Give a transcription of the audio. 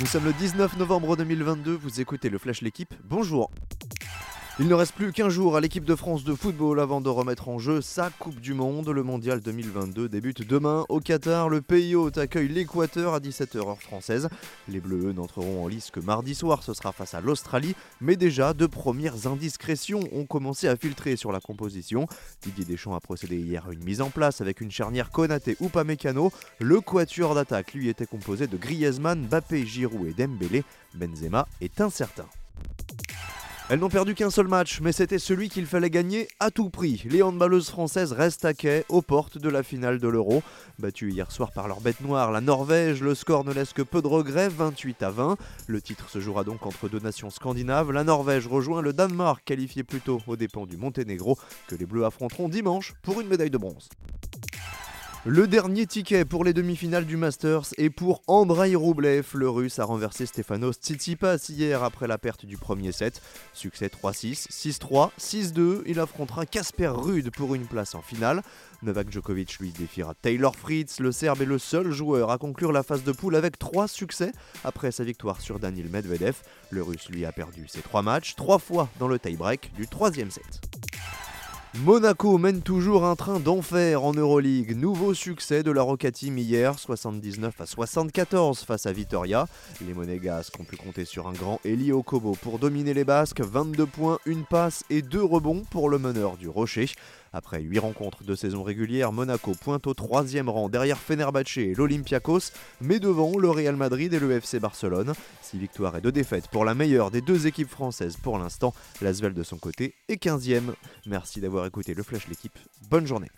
Nous sommes le 19 novembre 2022, vous écoutez le Flash L'équipe, bonjour il ne reste plus qu'un jour à l'équipe de France de football avant de remettre en jeu sa Coupe du Monde. Le Mondial 2022 débute demain au Qatar. Le pays hôte accueille l'Équateur à 17h heure française. Les Bleus n'entreront en lice que mardi soir, ce sera face à l'Australie. Mais déjà, de premières indiscrétions ont commencé à filtrer sur la composition. Didier Deschamps a procédé hier à une mise en place avec une charnière Konaté ou Pamecano. Le quatuor d'attaque lui était composé de Griezmann, Bappé, Giroud et Dembélé. Benzema est incertain. Elles n'ont perdu qu'un seul match, mais c'était celui qu'il fallait gagner à tout prix. Les handballeuses françaises restent à quai aux portes de la finale de l'Euro. Battues hier soir par leur bête noire, la Norvège, le score ne laisse que peu de regrets, 28 à 20. Le titre se jouera donc entre deux nations scandinaves. La Norvège rejoint le Danemark, qualifié plus tôt aux dépens du Monténégro, que les Bleus affronteront dimanche pour une médaille de bronze. Le dernier ticket pour les demi-finales du Masters est pour Andrei Roublev. Le russe a renversé Stefanos Tsitsipas hier après la perte du premier set. Succès 3-6, 6-3, 6-2. Il affrontera Casper Ruud pour une place en finale. Novak Djokovic lui défiera Taylor Fritz. Le Serbe est le seul joueur à conclure la phase de poule avec 3 succès après sa victoire sur Daniel Medvedev. Le russe lui a perdu ses 3 matchs, 3 fois dans le tie-break du troisième set. Monaco mène toujours un train d'enfer en Euroleague. Nouveau succès de la Rocket Team hier, 79 à 74 face à Vitoria. Les Monégasques ont pu compter sur un grand Eli Okobo pour dominer les Basques. 22 points, une passe et deux rebonds pour le meneur du Rocher. Après 8 rencontres de saison régulière, Monaco pointe au troisième rang derrière Fenerbahce et l'Olympiakos, mais devant le Real Madrid et le FC Barcelone. 6 victoires et 2 défaites pour la meilleure des deux équipes françaises pour l'instant. L'Asvel de son côté est 15e. Merci d'avoir écouté le Flash l'équipe. Bonne journée.